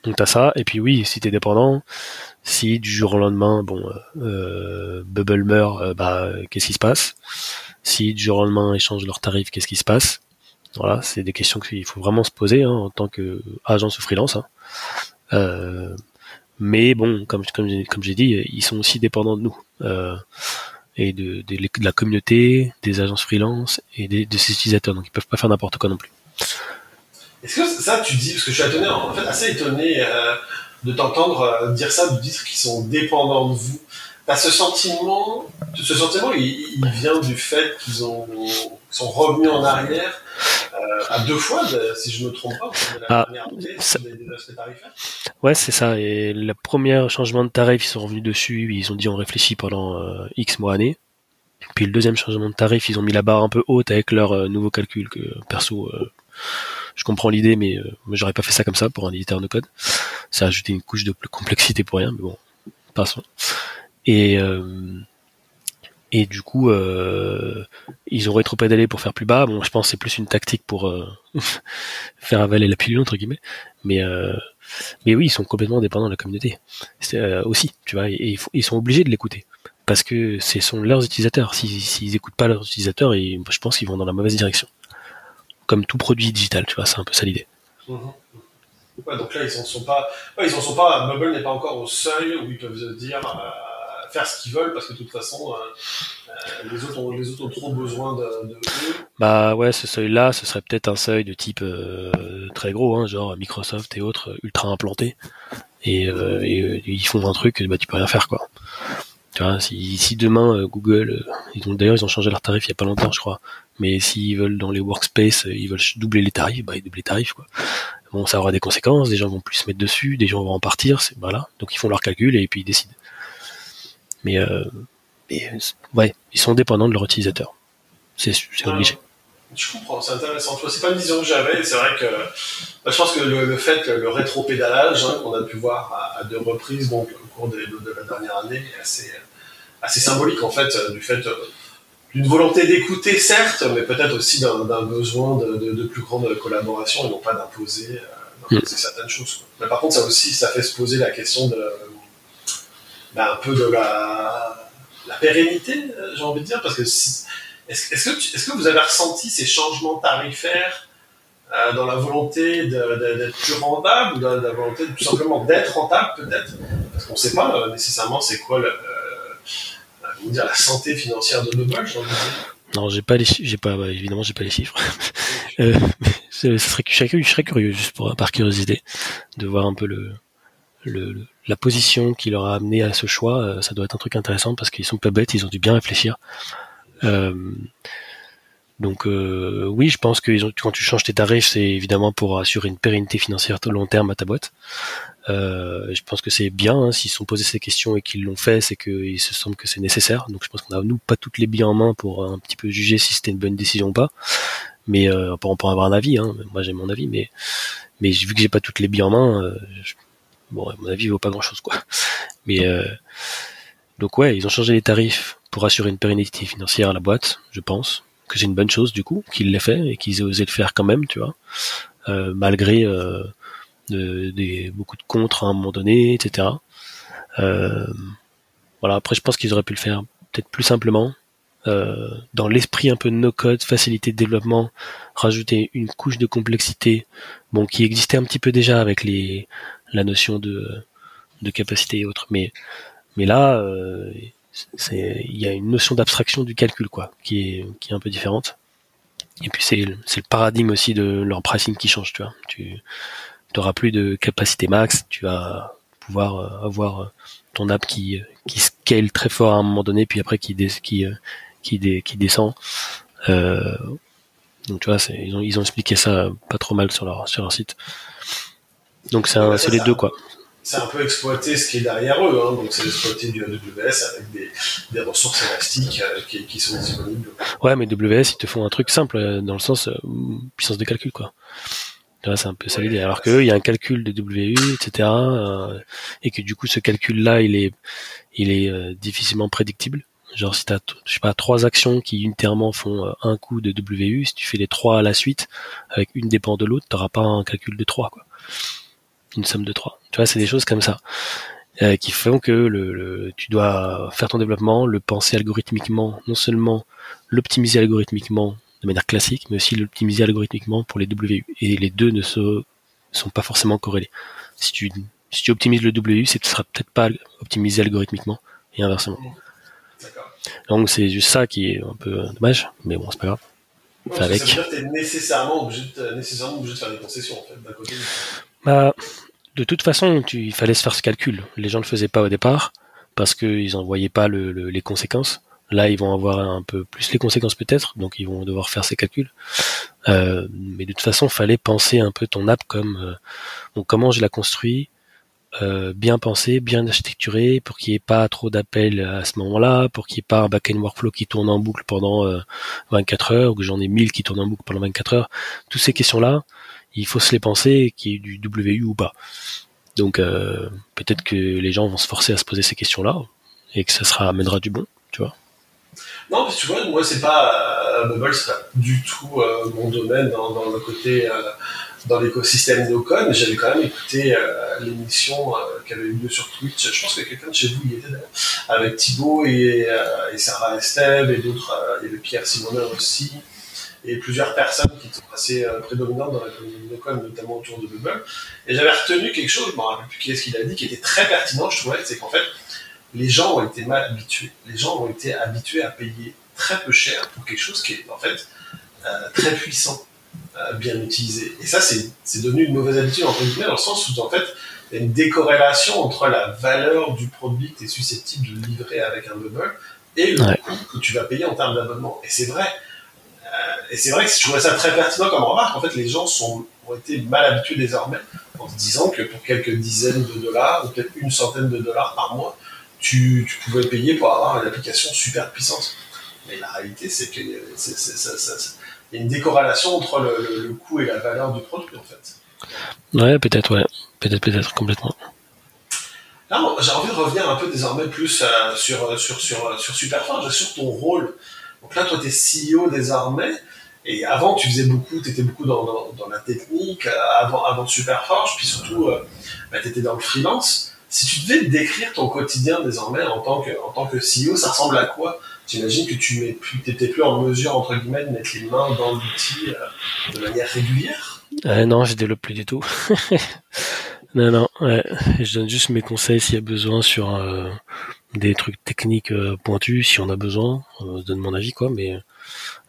donc t'as ça et puis oui si t'es dépendant, si du jour au lendemain bon euh, Bubble meurt, bah qu'est-ce qui se passe? Si du jour au lendemain ils changent leurs tarifs, qu'est-ce qui se passe? Voilà, c'est des questions qu'il faut vraiment se poser hein, en tant que agence ou freelance. Hein. Euh, mais bon, comme j'ai dit, ils sont aussi dépendants de nous. Et de, la communauté, des agences freelance et de ses utilisateurs. Donc ils peuvent pas faire n'importe quoi non plus. Est-ce que ça, tu dis, parce que je suis assez étonné euh, de t'entendre euh, dire ça, de dire qu'ils sont dépendants de vous. Ce sentiment, ce sentiment, il, il vient du fait qu'ils ont sont revenus en arrière à deux fois, si je ne me trompe pas, de la ah, dernière année, ça... des, des aspects tarifaires. Ouais, c'est ça. Et le premier changement de tarif, ils sont revenus dessus. Ils ont dit on réfléchit pendant euh, X mois années. Puis le deuxième changement de tarif, ils ont mis la barre un peu haute avec leur euh, nouveau calcul que perso, euh, je comprends l'idée, mais euh, j'aurais pas fait ça comme ça pour un éditeur de code. Ça a ajouté une couche de complexité pour rien, mais bon, passons. Et et du coup, euh, ils ont rétro-pédalé pour faire plus bas. Bon, je pense c'est plus une tactique pour euh, faire avaler la pilule entre guillemets. Mais euh, mais oui, ils sont complètement dépendants de la communauté. Euh, aussi, tu vois, et, ils sont obligés de l'écouter parce que ce sont leurs utilisateurs. S'ils s'ils écoutent pas leurs utilisateurs, je pense qu'ils vont dans la mauvaise direction. Comme tout produit digital, tu vois, c'est un peu ça l'idée. Donc là, ils en sont pas. Ouais, ils en sont pas. Mobile n'est pas encore au seuil où ils peuvent dire faire ce qu'ils veulent parce que de toute façon, euh, euh, les, autres ont, trop besoin de. Bah ouais, ce seuil-là, ce serait peut-être un seuil de type euh, très gros, hein, genre Microsoft et autres ultra implantés. Et, ils font un truc, bah tu peux rien faire quoi. Tu vois, si, demain Google, ils d'ailleurs ils ont changé leur tarif il y a pas longtemps, je crois. Mais s'ils veulent dans les workspace, ils veulent doubler les tarifs, bah ils doublent les tarifs quoi. Bon, ça aura des conséquences. Des gens vont plus se mettre dessus, des gens vont en partir. Voilà. Donc ils font leur calcul et puis ils décident. Mais, euh, mais ouais, ils sont dépendants de leur utilisateur. C'est obligé. Je comprends, c'est intéressant. C'est pas une vision que j'avais. C'est vrai que bah, je pense que le, le fait, le rétro-pédalage hein, qu'on a pu voir à, à, deux reprises donc, au cours de, de, la dernière année est assez, assez symbolique en fait du fait d'une volonté d'écouter certes, mais peut-être aussi d'un besoin de, de, de, plus grande collaboration et non pas d'imposer euh, mm. certaines choses. Mais par contre, ça aussi, ça fait se poser la question de ben, un peu de la, pérennité, euh, j'ai envie de dire, parce que est-ce est que, est que vous avez ressenti ces changements tarifaires euh, dans la volonté d'être plus rentable ou dans la volonté tout simplement d'être rentable peut-être? Parce qu'on ne sait pas nécessairement c'est quoi la santé financière de Noble, j'ai envie de dire. Non, j'ai pas les, j'ai pas, bah, évidemment, j'ai pas les chiffres. euh, serait, je, serais, je serais curieux, juste par curiosité, de voir un peu le, la position qui leur a amené à ce choix. Euh, ça doit être un truc intéressant parce qu'ils sont pas bêtes, ils ont dû bien réfléchir. Euh, donc euh, oui, je pense que quand tu changes tes tarifs, c'est évidemment pour assurer une pérennité financière à long terme à ta boîte. Je pense que c'est bien hein, s'ils se sont posés ces questions et qu'ils l'ont fait, c'est qu'il se semble que c'est nécessaire. Donc je pense qu'on a nous pas toutes les billes en main pour un petit peu juger si c'était une bonne décision ou pas. Mais euh, on peut avoir un avis. Hein. Moi j'ai mon avis, mais mais vu que j'ai pas toutes les billes en main, bon mon avis vaut pas grand chose quoi. Mais euh, donc ouais, ils ont changé les tarifs pour assurer une pérennité financière à la boîte, je pense que c'est une bonne chose du coup qu'ils l'aient fait et qu'ils aient osé le faire quand même, tu vois, euh, malgré euh, des, beaucoup de contre à un moment donné, etc. Euh, voilà. Après, je pense qu'ils auraient pu le faire peut-être plus simplement, dans l'esprit un peu de no code, facilité de développement, rajouter une couche de complexité, bon, qui existait un petit peu déjà avec les la notion de de capacité et autres, mais mais là, euh, c'est il y a une notion d'abstraction du calcul quoi, qui est qui est un peu différente. Et puis c'est le paradigme aussi de leur pricing qui change, tu vois. Tu n'auras plus de capacité max, tu vas pouvoir euh, avoir ton app qui qui scale très fort à un moment donné, puis après qui qui qui, qui descend. Euh, donc tu vois, ils ont ils ont expliqué ça pas trop mal sur leur sur leur site. Donc c'est c'est les deux quoi. C'est un peu exploiter ce qui est derrière eux, hein. donc c'est exploiter du AWS avec des, des ressources élastiques qui, qui, sont disponibles. Ouais, mais AWS ils te font un truc simple dans le sens puissance de calcul quoi c'est un peu ça l'idée. Alors que il y a un calcul de WU, etc. Euh, et que du coup, ce calcul-là, il est, il est euh, difficilement prédictible. Genre, si t'as, je sais pas, trois actions qui unitairement font euh, un coup de WU, si tu fais les trois à la suite, avec une dépend de l'autre, t'auras pas un calcul de trois, quoi. Une somme de trois. Tu vois, c'est des choses comme ça. qui font que le, le, tu dois faire ton développement, le penser algorithmiquement, non seulement l'optimiser algorithmiquement de manière classique, mais aussi l'optimiser algorithmiquement pour les WU. Et les deux ne se, sont pas forcément corrélés. Si tu, si tu optimises le WU, ce sera peut-être pas optimisé algorithmiquement et inversement. Donc c'est juste ça qui est un peu dommage, mais bon, c'est pas grave. Ouais, avec. Ça veut dire que tu es nécessairement obligé, de, nécessairement obligé de faire des concessions, en fait, d'un côté. Bah, de toute façon, tu, il fallait se faire ce calcul. Les gens ne le faisaient pas au départ parce qu'ils n'en voyaient pas le, les conséquences. Là, ils vont avoir un peu plus les conséquences peut-être, donc ils vont devoir faire ces calculs. Euh, mais de toute façon, fallait penser un peu ton app comme euh, comment je la construis, euh, bien pensé, bien architecturé, pour qu'il n'y ait pas trop d'appels à ce moment-là, pour qu'il n'y ait pas un back-end workflow qui tourne en boucle pendant 24 heures, ou que j'en ai 1000 qui tournent en boucle pendant 24 heures. Toutes ces questions-là, il faut se les penser, qu'il y ait du WU ou pas. Donc peut-être que les gens vont se forcer à se poser ces questions-là, et que ça sera amènera du bon, tu vois. Non, parce que tu vois, moi, c'est pas, euh, c'est pas du tout euh, mon domaine dans, le côté, euh, dans l'écosystème mais j'avais quand même écouté euh, l'émission qui avait eu lieu sur Twitch. Je pense que quelqu'un de chez vous y était avec Thibaut et, Sarah Esteve et d'autres, il y avait Pierre Simonin aussi, et plusieurs personnes qui sont assez prédominantes dans la communauté d'Ocon, notamment autour de Bubble. Et j'avais retenu quelque chose, je me rappelle plus qui est-ce qu'il a dit, qui était très pertinent, je trouvais, c'est qu'en fait, les gens ont été mal habitués. Les gens ont été habitués à payer très peu cher pour quelque chose qui est en fait euh, très puissant, euh, bien utilisé. Et ça, c'est devenu une mauvaise habitude, entre guillemets, dans le sens où en fait, il y a une décorrélation entre la valeur du produit que tu es susceptible de livrer avec un bubble et le coût que tu vas payer en termes d'abonnement. Et c'est vrai. Et c'est vrai que je trouvais ça très pertinent comme remarque. En fait, les gens sont, ont été mal habitués désormais en se disant que pour quelques dizaines de dollars ou peut-être une centaine de dollars par mois, tu, pouvais payer pour avoir une application super puissante. Mais la réalité, c'est qu'il y a une décorrélation entre le, coût et la valeur du produit, en fait. Ouais, peut-être, ouais. Peut-être, peut-être, complètement. Là, j'ai envie de revenir un peu désormais plus euh, sur, sur, sur, sur Superforge, sur ton rôle. Donc là, toi, tu es CEO désormais. Et avant, tu faisais beaucoup, tu étais beaucoup dans, la technique, euh, avant, avant Superforge, puis surtout, euh, bah, tu étais dans le freelance. Si tu devais décrire ton quotidien désormais en tant que, en tant que CEO, ça ressemble à quoi? J'imagine que tu n'étais plus, en mesure, entre guillemets, de mettre les mains dans l'outil euh, de manière régulière? Euh, non, je développe plus du tout. non, non, je donne juste mes conseils s'il y a besoin sur euh, des trucs techniques pointus, si on a besoin. Je donne mon avis, quoi. Mais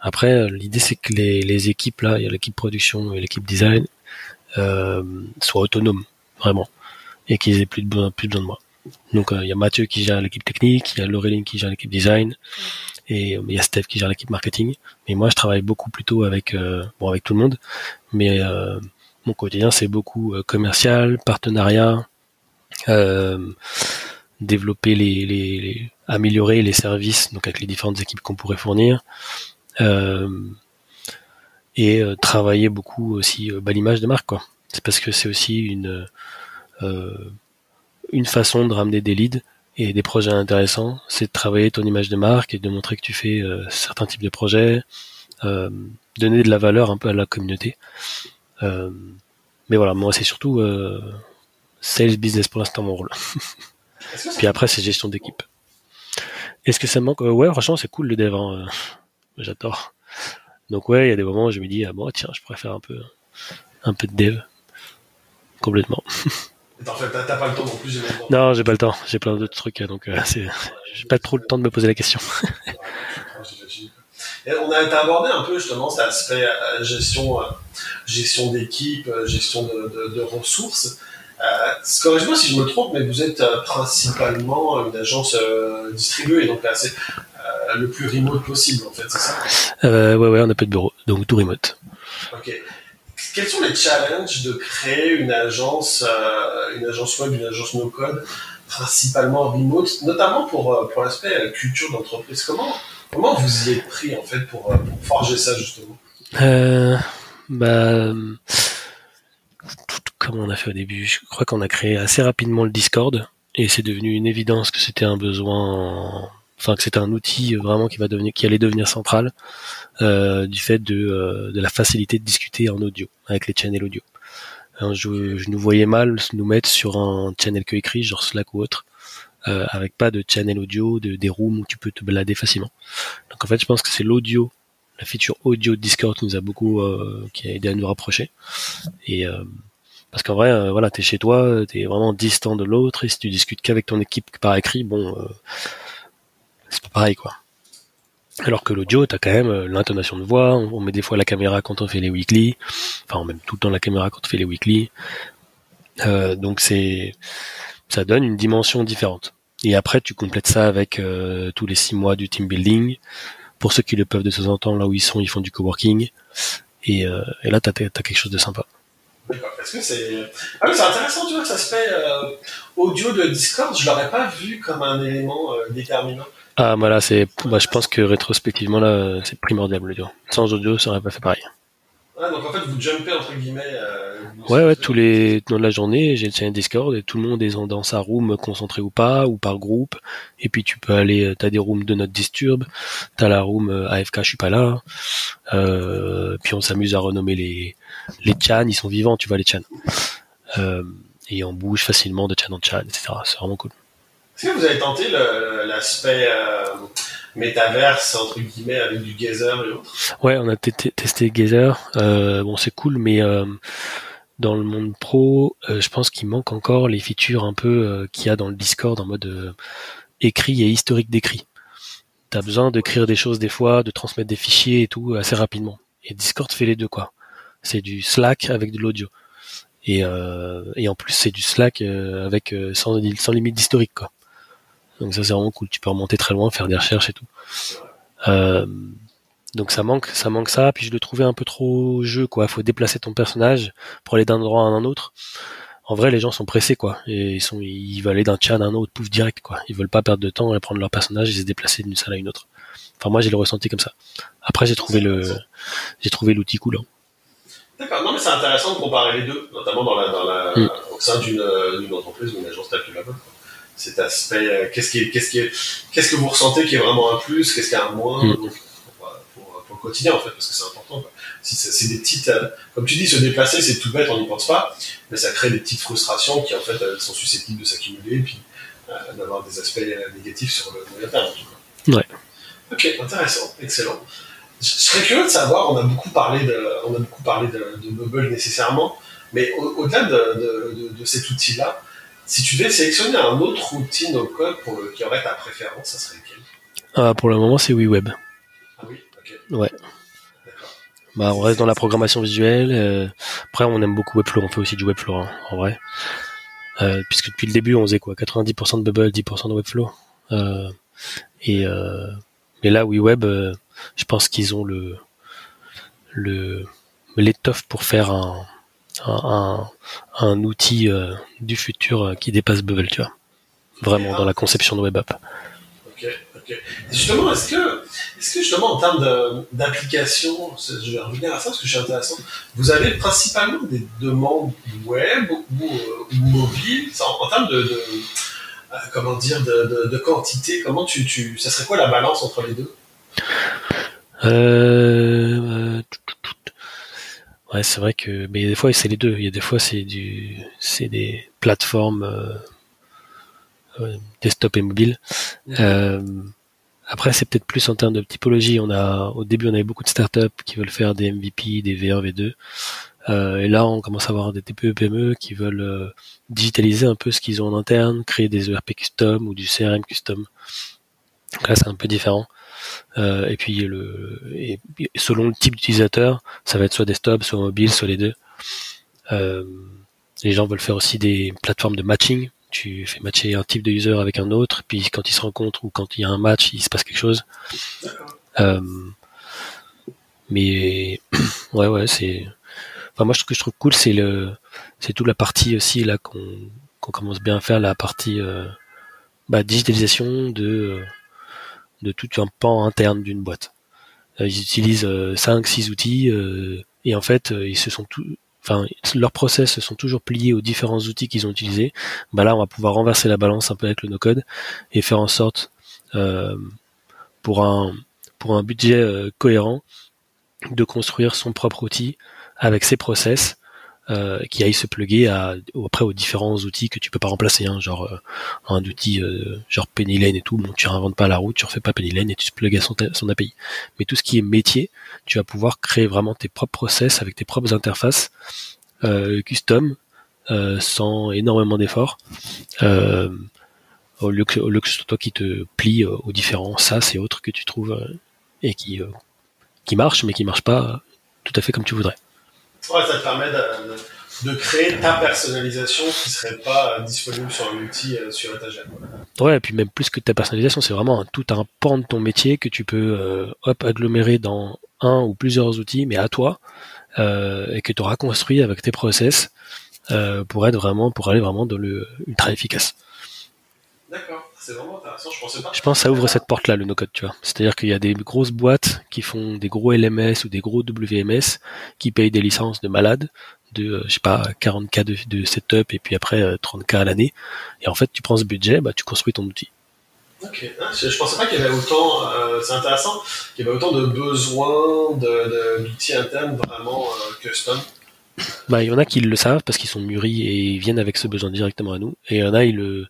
après, euh, l'idée c'est que les, les équipes là, il y a l'équipe production et l'équipe design, euh, soient autonomes, vraiment, et qu'ils aient plus de besoin, plus besoin de moi. Donc euh, il y a Mathieu qui gère l'équipe technique, il y a Laureline qui gère l'équipe design, et euh, il y a Steph qui gère l'équipe marketing. Mais moi, je travaille beaucoup plutôt avec bon avec tout le monde, mais mon quotidien c'est beaucoup commercial, partenariat, développer les, les, les- améliorer les services donc avec les différentes équipes qu'on pourrait fournir. Euh, et euh, travailler beaucoup aussi euh, bah, l'image de marque quoi. C'est parce que c'est aussi une euh, une façon de ramener des leads et des projets intéressants, c'est de travailler ton image de marque et de montrer que tu fais euh, certains types de projets, euh, donner de la valeur un peu à la communauté. Euh, mais voilà, moi c'est surtout euh, sales business pour l'instant mon rôle. Puis après c'est gestion d'équipe. Est-ce que ça me manque? Ouais, franchement c'est cool le dev. hein, J'adore. Donc ouais, il y a des moments où je me dis ah bon tiens, je pourrais faire un peu un peu de dev. Complètement. T'as pas le temps non plus. Non, j'ai pas le temps. J'ai plein d'autres trucs, donc euh, c'est j'ai pas trop le temps de me poser la question. Et on a abordé un peu justement cet aspect euh, gestion, euh, gestion d'équipe, euh, gestion de, de- de ressources. Euh, Corrige-moi si je me trompe, mais vous êtes euh, principalement une agence euh, distribuée, donc là c'est le plus remote possible en fait, c'est ça? Euh, ouais, ouais, on a peu de bureau, donc tout remote. Ok. Quels sont les challenges de créer une agence, euh, une agence web, une agence no-code, principalement remote, notamment pour, pour l'aspect culture d'entreprise? Comment, comment vous y êtes pris en fait pour, pour forger ça justement? Euh, bah, tout comme on a fait au début, je crois qu'on a créé assez rapidement le Discord et c'est devenu une évidence que c'était un besoin, enfin que c'était un outil vraiment qui allait devenir central euh, du fait de, euh, de la facilité de discuter en audio avec les channels audio. Je, nous voyais mal nous mettre sur un channel que écrit, genre Slack ou autre, euh, avec pas de channel audio, de, des rooms où tu peux te balader facilement. Donc en fait, je pense que c'est l'audio la feature audio de Discord qui nous a beaucoup qui aidé à nous rapprocher et parce qu'en vrai euh, voilà t'es chez toi t'es vraiment distant de l'autre et si tu discutes qu'avec ton équipe par écrit bon euh, c'est pas pareil quoi alors que l'audio t'as quand même euh, l'intonation de voix on, met des fois la caméra quand on fait les weekly enfin on met tout le temps la caméra quand on fait les weekly Euh, donc c'est ça donne une dimension différente et après tu complètes ça avec euh, tous les six mois du team building pour ceux qui le peuvent de temps en temps, là où ils sont, ils font du coworking. Et, euh, et là, t'as as quelque chose de sympa. D'accord. Est-ce que c'est ah oui, c'est intéressant, tu vois, que ça se fait euh, audio de Discord. Je l'aurais pas vu comme un élément euh, déterminant. Ah, bah là, c'est, bah, je pense que rétrospectivement, là, c'est primordial l'audio. Sans audio, ça aurait pas fait pareil. Ah, donc en fait, vous jumpez entre guillemets. euh, Ouais, ouais, tous les, dans la journée, j'ai le channel Discord et tout le monde est dans sa room, concentré ou pas, ou par groupe. Et puis tu peux aller, t'as des rooms de notre disturb, t'as la room euh, AFK, je suis pas là. Euh, puis on s'amuse à renommer les, les chans, ils sont vivants, tu vois, les chans. Euh, et on bouge facilement de chan en chan, etc. C'est vraiment cool. Est-ce que vous avez tenté l'aspect euh, métaverse entre guillemets avec du gazer et autres? Ouais, on a testé Gazer. Euh, bon, c'est cool, mais euh, dans le monde pro, je pense qu'il manque encore les features un peu qu'il y a dans le Discord en mode écrit et historique d'écrit. T'as besoin d'écrire des choses des fois, de transmettre des fichiers et tout assez rapidement. Et Discord fait les deux quoi. C'est du Slack avec de l'audio. Et, euh, et en plus c'est du Slack euh, avec euh, sans, sans limite d'historique quoi. Donc ça c'est vraiment cool. Tu peux remonter très loin, faire des recherches et tout. Euh, donc ça manque, ça manque ça. Puis je le trouvais un peu trop jeu, quoi. Faut déplacer ton personnage pour aller d'un endroit à un autre. En vrai, les gens sont pressés, quoi. Et ils sont, ils veulent aller d'un chat à un autre, pouf direct, quoi. Ils veulent pas perdre de temps à prendre leur personnage et se déplacer d'une salle à une autre. Enfin, moi, j'ai le ressenti comme ça. Après, j'ai trouvé le, j'ai trouvé l'outil cool. hein. D'accord. Non, mais c'est intéressant de comparer les deux, notamment dans la, dans la, Mm. au sein d'une euh, entreprise ou d'une agence telle que la vôtre. Cet aspect, euh, qu'est-ce qui est, qu'est-ce qui est, qu'est-ce que vous ressentez qui est vraiment un plus, qu'est-ce qui est un moins Mm. pour, pour- pour le quotidien en fait, parce que c'est important. quoi. Si c'est des petites, euh, comme tu dis, se déplacer, c'est tout bête, on n'y pense pas, mais ça crée des petites frustrations qui en fait euh, sont susceptibles de s'accumuler et puis euh, d'avoir des aspects euh, négatifs sur le moyen terme. Ouais. Ok, intéressant, excellent. Je serais curieux de savoir, on a beaucoup parlé de, on a beaucoup parlé de, de Bubble nécessairement, mais au-delà de, de, cet outil-là, si tu devais sélectionner un autre outil no code pour le, qui aurait ta préférence, ça serait lequel? Ah, Pour le moment, c'est WeWeb. Ah oui, ok. Ouais. Bah, on reste dans la programmation visuelle. Euh, après, on aime beaucoup Webflow. On fait aussi du Webflow, hein, en vrai. Euh, puisque depuis le début, on faisait quoi? 90% de Bubble, 10% de Webflow. Euh, et euh, mais là, WeWeb, euh, je pense qu'ils ont le le l'étoffe pour faire un un, un, outil euh, du futur qui dépasse Bubble, tu vois. Vraiment dans la conception de web app. Ok, ok. justement, est-ce que, est-ce que justement en termes d'application, je vais revenir à ça parce que je suis intéressant. Vous avez principalement des demandes web ou, ou mobiles en, termes de euh, comment dire, de, de, quantité Comment tu, tu, ça serait quoi la balance entre les deux? Euh, Ouais, c'est vrai que, mais des fois c'est les deux. Il y a des fois c'est du, c'est des plateformes euh, desktop et mobile. après, c'est peut-être plus en termes de typologie. On a, au début, on avait beaucoup de startups qui veulent faire des MVP, des V1, V2. Euh, et là, on commence à avoir des TPE PME qui veulent euh, digitaliser un peu ce qu'ils ont en interne, créer des ERP custom ou du CRM custom. Donc là, c'est un peu différent. Euh, et puis le, selon le type d'utilisateur, ça va être soit desktop, soit mobile, soit les deux. les gens veulent faire aussi des plateformes de matching. Tu fais matcher un type de user avec un autre, puis quand ils se rencontrent ou quand il y a un match, il se passe quelque chose. mais ouais, ouais, c'est Enfin, moi, ce que je trouve cool, c'est le, c'est toute la partie aussi là qu'on qu'on commence bien à faire, la partie euh, bah, digitalisation de euh, de tout un pan interne d'une boîte. Euh, ils utilisent 5 six outils et en fait, ils se sont tout, enfin, leurs process se sont toujours pliés aux différents outils qu'ils ont utilisés. Bah là, on va pouvoir renverser la balance un peu avec le no-code et faire en sorte pour un pour un budget cohérent de construire son propre outil avec ses process euh, qui aillent se plugger à, après aux différents outils que tu peux pas remplacer, hein, genre euh, un outil euh, genre Lane et tout, bon, tu réinventes pas la route, tu refais pas Lane et tu se plugues à son, son API. Mais tout ce qui est métier, tu vas pouvoir créer vraiment tes propres process avec tes propres interfaces custom sans énormément d'efforts. au lieu que, au lieu que ce soit toi qui te plie aux différents SaaS et autres que tu trouves et qui qui marchent mais qui marchent pas tout à fait comme tu voudrais. Ouais, ça te permet de, créer ta personnalisation qui serait pas euh, disponible sur un outil euh, sur étagère. Ouais, et puis même plus que ta personnalisation, c'est vraiment tout un pan de ton métier que tu peux euh, hop agglomérer dans un ou plusieurs outils, mais à toi, et que tu auras construit avec tes process pour être vraiment, pour aller vraiment dans le ultra efficace. D'accord. C'est vraiment intéressant, je pensais pas. Je pense que ça ouvre cette porte-là, le no-code, tu vois. C'est-à-dire qu'il y a des grosses boîtes qui font des gros LMS ou des gros WMS qui payent des licences de malades de, euh, je sais pas, 40K de, de setup et puis après 30K euh, à l'année. Et en fait, tu prends ce budget, bah, tu construis ton outil. Ok, ah, je, pensais pas qu'il y avait autant, euh, c'est intéressant, qu'il y avait autant de besoins d'outils internes vraiment custom. Bah, il y en a qui le savent parce qu'ils sont mûris et viennent avec ce besoin directement à nous. Et il y en a, ils le,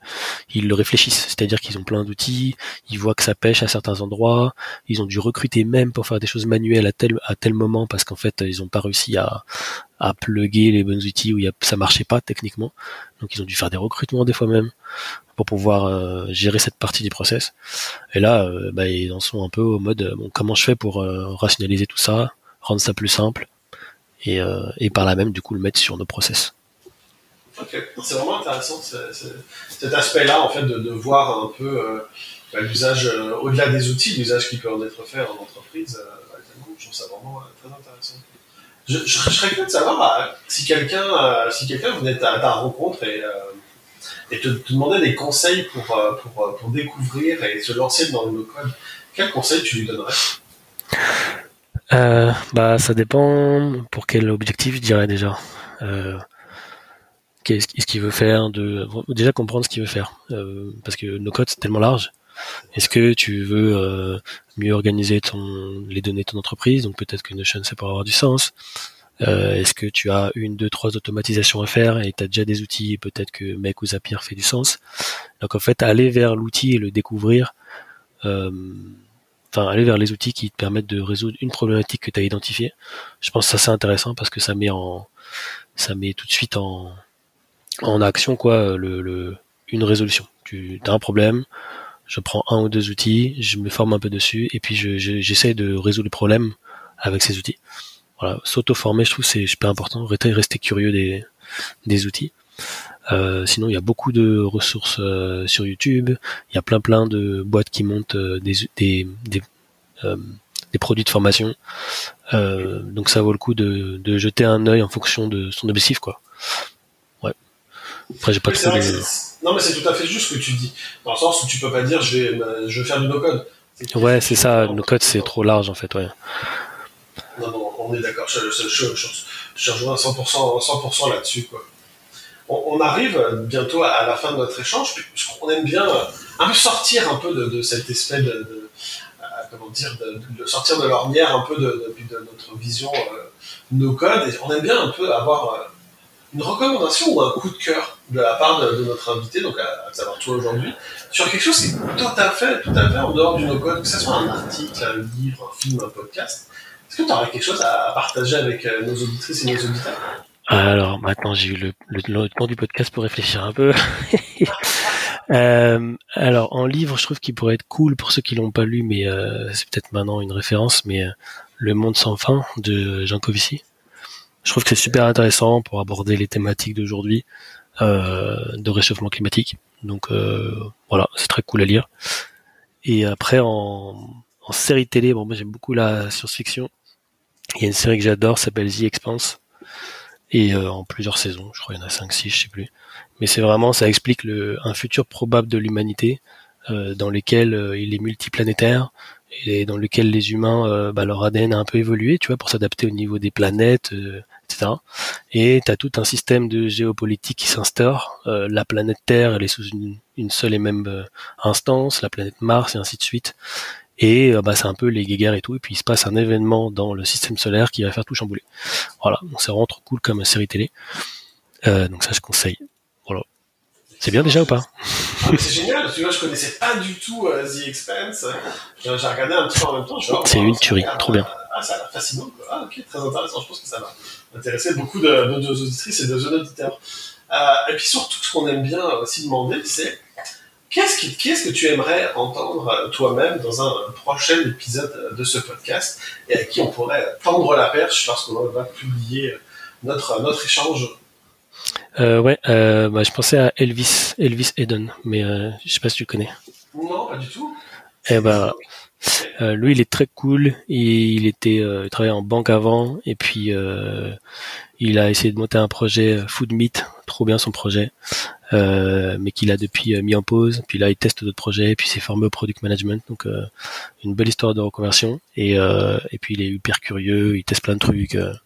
ils le réfléchissent. C'est-à-dire qu'ils ont plein d'outils, ils voient que ça pêche à certains endroits, ils ont dû recruter même pour faire des choses manuelles à tel, à tel moment parce qu'en fait, ils n'ont pas réussi à, à plugger les bons outils où il y a, ça marchait pas techniquement. Donc ils ont dû faire des recrutements des fois même pour pouvoir euh, gérer cette partie du process. Et là, euh, bah, ils en sont un peu au mode, bon, comment je fais pour euh, rationaliser tout ça, rendre ça plus simple et, euh, et par là même du coup le mettre sur nos process. Ok, c'est vraiment intéressant cet aspect-là en fait de, voir un peu euh, bah, l'usage euh, au-delà des outils, l'usage qui peut en être fait en entreprise. je trouve ça vraiment très intéressant. Je, je, serais curieux de savoir bah, si quelqu'un si quelqu'un venait à ta rencontre et, te, te, demandait des conseils pour, pour, pour découvrir et se lancer dans le no-code, quels conseils tu lui donnerais? Euh, bah, ça dépend pour quel objectif, je dirais déjà. Euh, qu'est-ce qu'il veut faire de déjà comprendre ce qu'il veut faire. Euh, parce que nos codes c'est tellement large est-ce que tu veux euh, mieux organiser ton les données de ton entreprise? Donc peut-être que Notion ça pourrait avoir du sens. Euh, est-ce que tu as une deux trois automatisations à faire et tu as déjà des outils peut-être que Make ou Zapier fait du sens? Donc en fait aller vers l'outil et le découvrir euh, enfin aller vers les outils qui te permettent de résoudre une problématique que tu as identifiée. Je pense que ça c'est intéressant parce que ça met en ça met tout de suite en en action quoi une résolution. Tu as un problème, je prends un ou deux outils, je me forme un peu dessus et puis j'essaie je, de résoudre le problème avec ces outils. Voilà, s'auto-former, je trouve c'est super important, rester, rester curieux des des outils. Euh, sinon, il y a beaucoup de ressources euh, sur YouTube. Il y a plein plein de boîtes qui montent euh, des des des, des, produits de formation. donc ça vaut le coup de, de jeter un œil en fonction de son objectif, quoi. Ouais. Après, j'ai pas trop. Non, mais c'est tout à fait juste ce que tu dis. Dans le sens où tu peux pas dire je vais je vais faire du no code. Ouais, c'est ça. No code, c'est trop large en fait. Ouais. Non, non, on est d'accord. Je, je, je, je, rejoins 100%, 100 là-dessus, quoi on, arrive bientôt à, la fin de notre échange. On aime bien euh, un peu sortir un peu de, cet espèce de, euh, comment dire, de, sortir de l'ornière un peu de, notre vision euh, no code. Et on aime bien un peu avoir une recommandation ou un coup de cœur de la part de, notre invité, donc à, savoir toi aujourd'hui, sur quelque chose qui est tout à fait, tout à fait en dehors du no code, que ce soit un article, un livre, un film, un podcast. Est-ce que tu aurais quelque chose à partager avec nos auditrices et nos auditeurs? Alors maintenant j'ai eu le, temps du podcast pour réfléchir un peu. euh, alors en livre, je trouve qu'il pourrait être cool pour ceux qui l'ont pas lu, mais euh, c'est peut-être maintenant une référence, mais euh, Le Monde sans fin de Jean Covici. Je trouve que c'est super intéressant pour aborder les thématiques d'aujourd'hui euh, de réchauffement climatique. Donc voilà, c'est très cool à lire. Et après en, en série télé, bon moi j'aime beaucoup la science-fiction. Il y a une série que j'adore, s'appelle The Expanse et euh, en plusieurs saisons, je crois qu'il y en a 5 6, je sais plus. Mais c'est vraiment ça explique le un futur probable de l'humanité euh, dans lequel euh, il est multiplanétaire et dans lequel les humains bah, leur ADN a un peu évolué, tu vois, pour s'adapter au niveau des planètes, etc. Et tu as tout un système de géopolitique qui s'instaure. la planète Terre, elle est sous une, une seule et même instance, la planète Mars et ainsi de suite. Et euh, bah, c'est un peu les guéguerres et tout. Et puis il se passe un événement dans le système solaire qui va faire tout chambouler. Voilà, donc c'est vraiment trop cool comme série télé. Euh, donc ça, je conseille. Voilà. C'est bien déjà ou pas? Ah, C'est génial, tu vois, je connaissais pas du tout euh, The Expanse. J'ai regardé un petit peu en même temps. C'est une tuerie, trop bien. Ah, ça a l'air fascinant. Quoi. Ah, ok, très intéressant. Je pense que ça va intéresser beaucoup de, de, auditrices et de jeunes auditeurs. et puis surtout, ce qu'on aime bien aussi demander, c'est Qu'est-ce, que tu aimerais entendre euh, toi-même dans un prochain épisode de ce podcast et à qui on pourrait tendre la perche lorsqu'on va publier notre, notre échange? Euh, Ouais, euh, bah, je pensais à Elvis, Elvis Eden, mais euh, je sais pas si tu le connais. Non, pas du tout. Eh ben, euh, lui, il est très cool. Il, était, euh, il travaillait en banque avant, et puis il a essayé de monter un projet Food Meat, trop bien son projet. Euh, mais qu'il a depuis euh, mis en pause. Puis là, il teste d'autres projets, puis s'est formé au product management. Donc, euh, une belle histoire de reconversion. Et puis, il est hyper curieux, il teste plein de trucs. il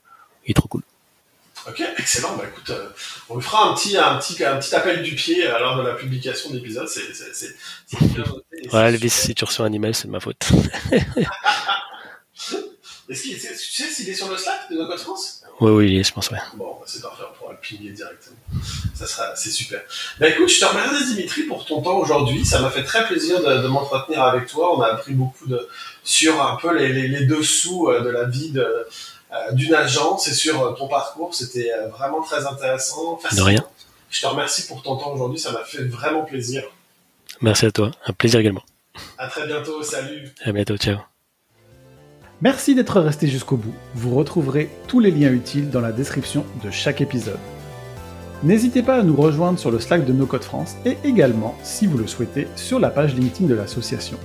est trop cool. Ok, excellent. Bah écoute, on lui fera un petit, un petit, un petit appel du pied lors de la publication de l'épisode. C'est, c'est, bien noté. Ouais, Elvis, si tu reçois un email, c'est de ma faute. Est-ce qu'il, tu sais s'il est sur le Slack de No France? Oui, oui, je pense, ouais. Bon, bah, c'est parfait, on pourra le pinguer directement. Ça sera, c'est super. Bah écoute, je te remercie Dimitri pour ton temps aujourd'hui. Ça m'a fait très plaisir de, m'entretenir avec toi. On a appris beaucoup de, sur un peu les, les, dessous euh, de la vie de, euh, d'une agence et sur euh, ton parcours. C'était vraiment très intéressant. De rien. Je te remercie pour ton temps aujourd'hui. Ça m'a fait vraiment plaisir. Merci à toi. Un plaisir également. À très bientôt. Salut. À bientôt. Ciao. Merci d'être resté jusqu'au bout. Vous retrouverez tous les liens utiles dans la description de chaque épisode. N'hésitez pas à nous rejoindre sur le Slack de No Code France et également, si vous le souhaitez, sur la page LinkedIn de l'association.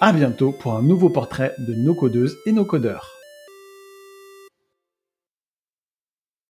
À bientôt pour un nouveau portrait de nos codeuses et nos codeurs.